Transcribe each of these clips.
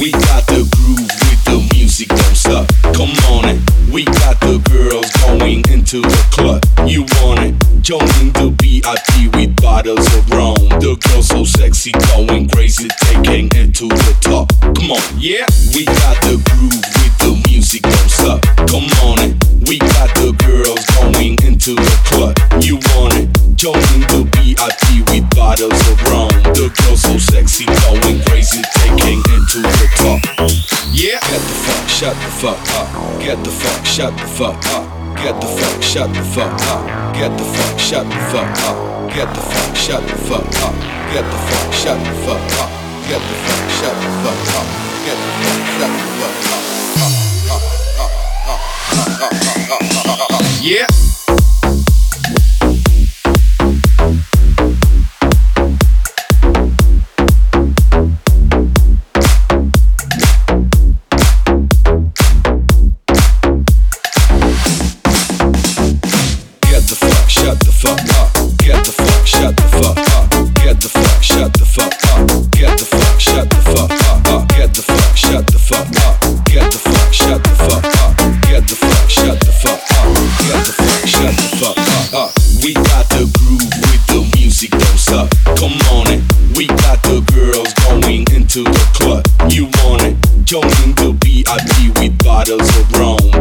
We got the groove with the music don't stop. Come on it. We got the girls going into the club. You want it? Joining the VIP with bottles of rum. The girls so sexy, going crazy, taking it to the top. Come on, yeah. We got the groove with the music don't stop. Come on it. We got the girls going into the club. You want it? Joining the VIP with bottles of rum. The girls so sexy, going crazy, taking to the top. Yeah. Get the fuck, shut the fuck up. Get the fuck, shut the fuck up. Get the fuck, shut the fuck up. Get the fuck, shut the fuck up. Get the fuck, shut the fuck up. Get the fuck, shut the fuck up. Get the fuck, shut the fuck up. Get the fuck, shut the fuck up. Yeah. Shut the fuck up. Get the fuck, shut the fuck up. Get the fuck, shut the fuck up. Get the fuck, shut the fuck up. Get the fuck, shut the fuck up. Get the fuck, shut the fuck up. Get the fuck, shut the fuck up. Get the fuck, shut the fuck up. Uh, we got the groove with the music don't stop. Come on it. We got the girls going into the club. You want it? Joining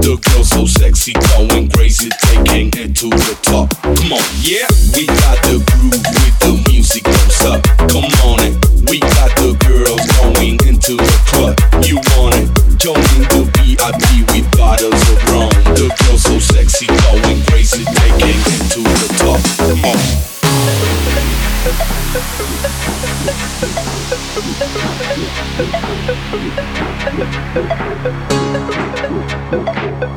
The girls so sexy, going crazy, taking it to the top. Come on, yeah. We got the groove with the music don't. Come on it. We got the girls going into the club. You want it? Joining the VIP with bottles of rum. The girls so sexy, going crazy, taking it to the top. Come on. Get Thank you.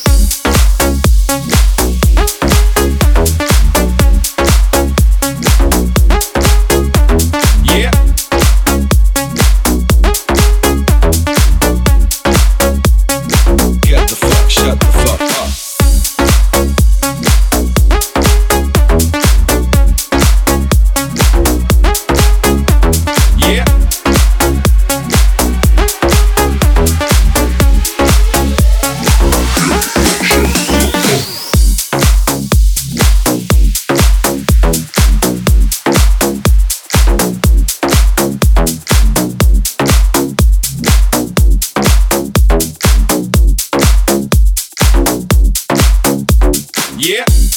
Yeah.